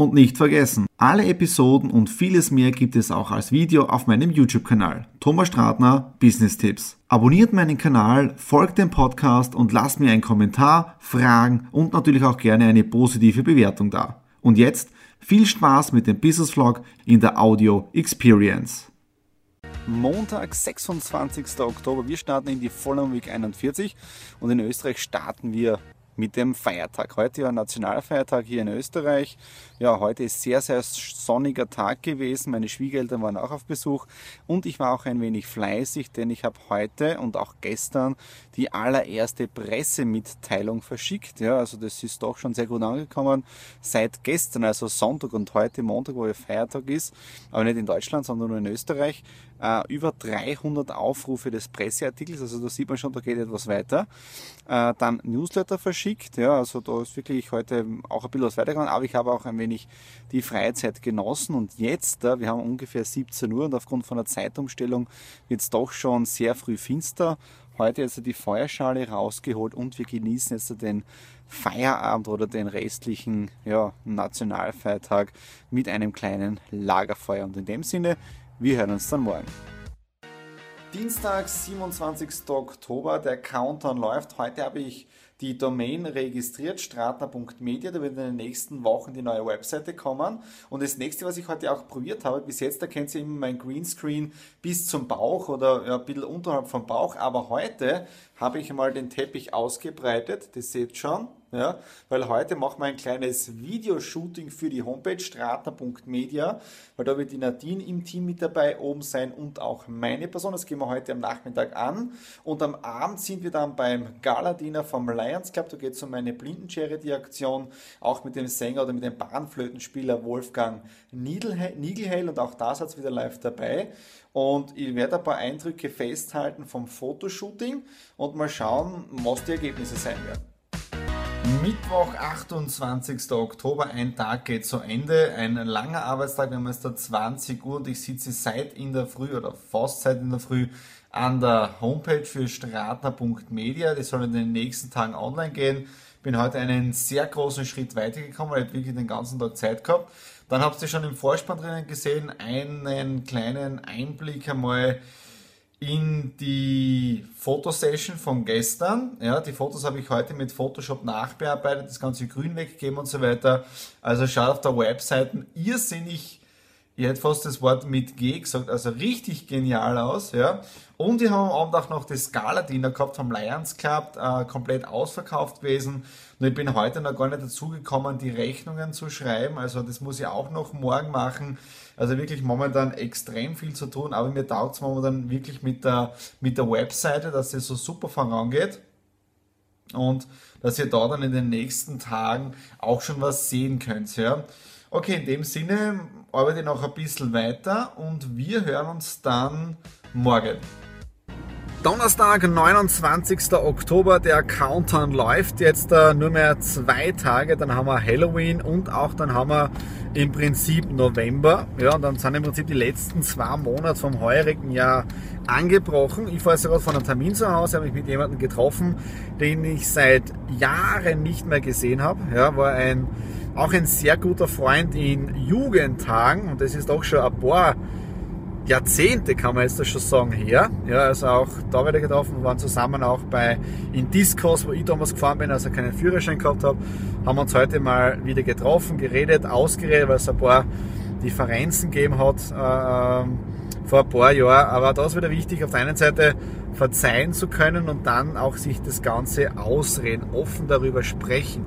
Und nicht vergessen, alle Episoden und vieles mehr gibt es auch als Video auf meinem YouTube-Kanal. Thomas Stratner, Business Tipps. Abonniert meinen Kanal, folgt dem Podcast und lasst mir einen Kommentar, Fragen und natürlich auch gerne eine positive Bewertung da. Und jetzt viel Spaß mit dem Business Vlog in der Audio Experience. Montag, 26. Oktober. Wir starten in die Vollon Week 41 und in Österreich starten wir mit dem Feiertag. Heute ja Nationalfeiertag hier in Österreich. Ja, heute ist sehr, sehr sonniger Tag gewesen. Meine Schwiegereltern waren auch auf Besuch und ich war auch ein wenig fleißig, denn ich habe heute und auch gestern die allererste Pressemitteilung verschickt. Ja, also das ist doch schon sehr gut angekommen. Seit gestern, also Sonntag und heute Montag, wo ja Feiertag ist, aber nicht in Deutschland, sondern nur in Österreich, äh, über 300 Aufrufe des Presseartikels. Also da sieht man schon, da geht etwas weiter. Äh, dann Newsletter verschickt. Ja, also da ist wirklich heute auch ein bisschen was weitergegangen, aber ich habe auch ein wenig die Freizeit genossen und jetzt, äh, wir haben ungefähr 17 Uhr und aufgrund von der Zeitumstellung wird es doch schon sehr früh finster. Heute also die Feuerschale rausgeholt und wir genießen jetzt den Feierabend oder den restlichen ja, Nationalfeiertag mit einem kleinen Lagerfeuer. Und in dem Sinne, wir hören uns dann morgen. Dienstag, 27. Oktober, der Countdown läuft. Heute habe ich die Domain registriert, stratner.media. Da wird in den nächsten Wochen die neue Webseite kommen. Und das nächste, was ich heute auch probiert habe, bis jetzt, da kennt ihr immer mein Greenscreen bis zum Bauch oder ja, ein bisschen unterhalb vom Bauch. Aber heute habe ich mal den Teppich ausgebreitet. Das seht ihr schon. Ja, weil heute machen wir ein kleines Videoshooting für die Homepage stratner.media, weil da wird die Nadine im Team mit dabei oben sein und auch meine Person. Das gehen wir heute am Nachmittag an. Und am Abend sind wir dann beim Galadiner vom Lions Club. Da geht es um meine Blinden-Charity-Aktion, auch mit dem Sänger oder mit dem Bahnflötenspieler Wolfgang Niegelheil und auch hat es wieder live dabei. Und ich werde ein paar Eindrücke festhalten vom Fotoshooting und mal schauen, was die Ergebnisse sein werden. Mittwoch, 28. Oktober, ein Tag geht zu Ende, ein langer Arbeitstag, wir haben jetzt da 20 Uhr und ich sitze seit in der Früh oder fast seit in der Früh an der Homepage für stratner.media, die soll in den nächsten Tagen online gehen. Bin heute einen sehr großen Schritt weitergekommen, weil ich wirklich den ganzen Tag Zeit gehabt. Dann habt ihr schon im Vorspann drinnen gesehen, einen kleinen Einblick einmal in die Fotosession von gestern. Ja, die Fotos habe ich heute mit Photoshop nachbearbeitet, das ganze Grün weggegeben und so weiter. Also schaut auf der Webseite irrsinnig ich hätte fast das Wort mit G gesagt, also richtig genial aus, ja. Und wir haben am Abend auch noch das Scala-Dinner gehabt vom Lions Club, äh, komplett ausverkauft gewesen. Und ich bin heute noch gar nicht dazu gekommen, die Rechnungen zu schreiben, also das muss ich auch noch morgen machen. Also wirklich momentan extrem viel zu tun, aber mir taugt es momentan wirklich mit der, mit der Webseite, dass das so super vorangeht und dass ihr da dann in den nächsten Tagen auch schon was sehen könnt. Ja. Okay, in dem Sinne arbeite ich noch ein bisschen weiter und wir hören uns dann morgen. Donnerstag, 29. Oktober, der Countdown läuft jetzt uh, nur mehr zwei Tage, dann haben wir Halloween und auch dann haben wir im Prinzip November. Ja, und dann sind im Prinzip die letzten zwei Monate vom heurigen Jahr angebrochen. Ich fahre jetzt gerade von einem Termin zu Hause, habe mich mit jemandem getroffen, den ich seit Jahren nicht mehr gesehen habe. Ja, war ein, auch ein sehr guter Freund in Jugendtagen und das ist auch schon ein paar Jahrzehnte, kann man jetzt das schon sagen, her. Ja, also auch da wieder getroffen, wir waren zusammen auch bei in Discos, wo ich damals gefahren bin, also keinen Führerschein gehabt habe, haben uns heute mal wieder getroffen, geredet, ausgeredet, weil es ein paar Differenzen gegeben hat äh, vor ein paar Jahren. Aber da ist wieder wichtig, auf der einen Seite verzeihen zu können und dann auch sich das Ganze ausreden, offen darüber sprechen.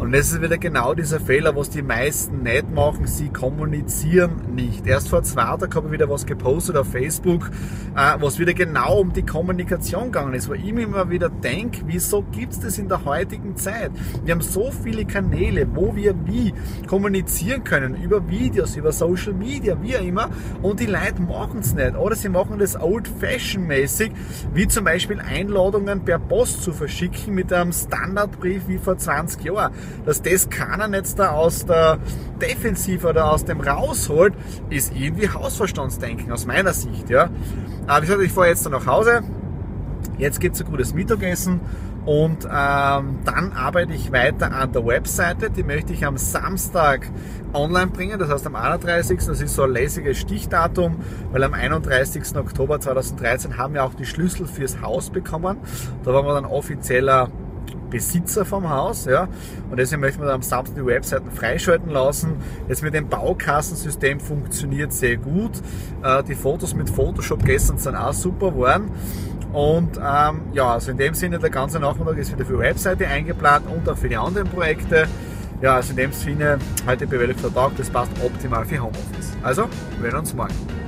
Und das ist wieder genau dieser Fehler, was die meisten nicht machen. Sie kommunizieren nicht. Erst vor zwei Tagen habe ich wieder was gepostet auf Facebook, äh, was wieder genau um die Kommunikation gegangen ist, wo ich mir immer wieder denke, wieso gibt es das in der heutigen Zeit? Wir haben so viele Kanäle, wo wir wie kommunizieren können, über Videos, über Social Media, wie auch immer, und die Leute machen es nicht. Oder sie machen das old-fashion-mäßig, wie zum Beispiel Einladungen per Post zu verschicken mit einem Standardbrief wie vor 20 Jahren dass das keiner jetzt da aus der Defensive oder aus dem rausholt, ist irgendwie Hausverstandsdenken aus meiner Sicht. Ja. Aber wie gesagt, ich fahre jetzt dann nach Hause. Jetzt gibt es ein gutes Mittagessen und ähm, dann arbeite ich weiter an der Webseite. Die möchte ich am Samstag online bringen, das heißt am 31. Das ist so ein lässiges Stichdatum, weil am 31. Oktober 2013 haben wir auch die Schlüssel fürs Haus bekommen. Da waren wir dann offizieller Besitzer vom Haus. Ja? Und deswegen möchten wir am Samstag die Webseiten freischalten lassen. Jetzt mit dem Baukassensystem funktioniert sehr gut. Äh, die Fotos mit Photoshop gestern sind auch super geworden. Und ähm, ja, also in dem Sinne, der ganze Nachmittag ist wieder für die Webseite eingeplant und auch für die anderen Projekte. Ja, also in dem Sinne, heute bewältigter Tag, das passt optimal für Homeoffice. Also, wir sehen uns morgen.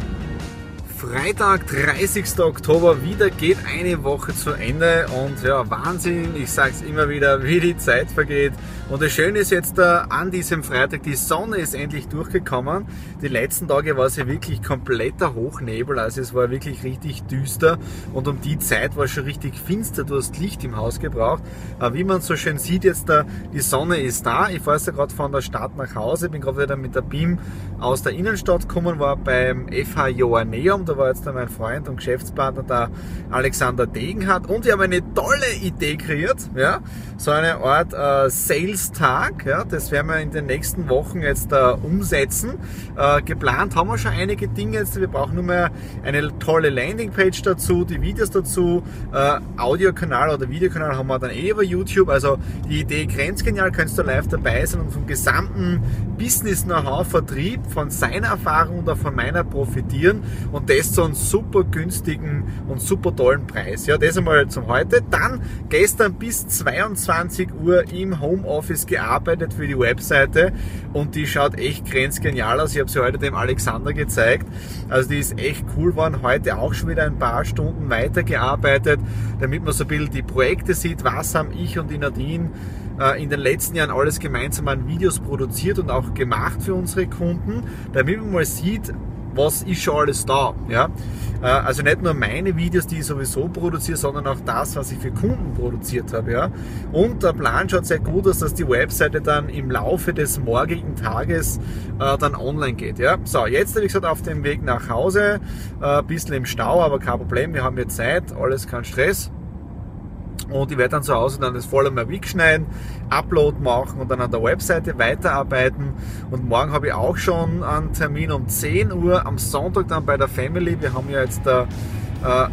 Freitag, 30. Oktober, wieder geht eine Woche zu Ende und ja, Wahnsinn, ich sage es immer wieder, wie die Zeit vergeht. Und das Schöne ist jetzt äh, an diesem Freitag, die Sonne ist endlich durchgekommen. Die letzten Tage war es ja wirklich kompletter Hochnebel, also es war wirklich richtig düster und um die Zeit war es schon richtig finster, du hast Licht im Haus gebraucht. Äh, wie man so schön sieht jetzt, da, die Sonne ist da. Ich fahre ja gerade von der Stadt nach Hause, bin gerade wieder mit der BIM aus der Innenstadt gekommen, war beim FH Joanneum, da war jetzt mein Freund und Geschäftspartner, der Alexander Degenhardt. Und wir haben eine tolle Idee kreiert, ja, so eine Art äh, Sales-Tag. Ja, das werden wir in den nächsten Wochen jetzt äh, umsetzen. Äh, geplant haben wir schon einige Dinge jetzt. Wir brauchen nur mehr eine tolle Landingpage dazu, die Videos dazu, äh, Audiokanal oder Videokanal haben wir dann eh über YouTube. Also die Idee grenzgenial, kannst du live dabei sein und vom gesamten Business-Know-how, Vertrieb, von seiner Erfahrung oder von meiner profitieren und das zu einem super günstigen und super tollen Preis. Ja, das einmal zum heute. Dann gestern bis 22 Uhr im Homeoffice gearbeitet für die Webseite und die schaut echt grenzgenial aus. Ich habe sie heute dem Alexander gezeigt. Also die ist echt cool geworden. Heute auch schon wieder ein paar Stunden weitergearbeitet, damit man so ein bisschen die Projekte sieht. Was haben ich und die Nadine in den letzten Jahren alles gemeinsam an Videos produziert und auch gemacht für unsere Kunden, damit man mal sieht, was ist schon alles da. Ja? Äh, also nicht nur meine Videos, die ich sowieso produziere, sondern auch das, was ich für Kunden produziert habe. Ja? Und der Plan schaut sehr gut aus, dass die Webseite dann im Laufe des morgigen Tages äh, dann online geht. Ja? So, jetzt habe ich gesagt, auf dem Weg nach Hause, äh, bisschen im Stau, aber kein Problem, wir haben jetzt Zeit, alles kein Stress. Und ich werde dann zu Hause dann das voll einmal wegschneiden, Upload machen und dann an der Webseite weiterarbeiten. Und morgen habe ich auch schon einen Termin um 10 Uhr am Sonntag dann bei der Family. Wir haben ja jetzt der, äh,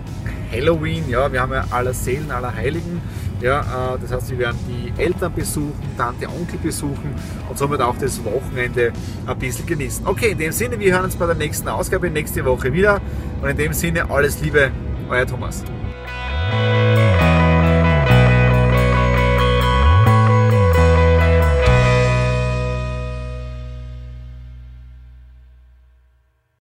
Halloween, ja, wir haben ja aller Seelen, aller Heiligen. Ja, äh, das heißt, wir werden die Eltern besuchen, Tante, Onkel besuchen und somit auch das Wochenende ein bisschen genießen. Okay, in dem Sinne, wir hören uns bei der nächsten Ausgabe nächste Woche wieder. Und in dem Sinne, alles Liebe, euer Thomas.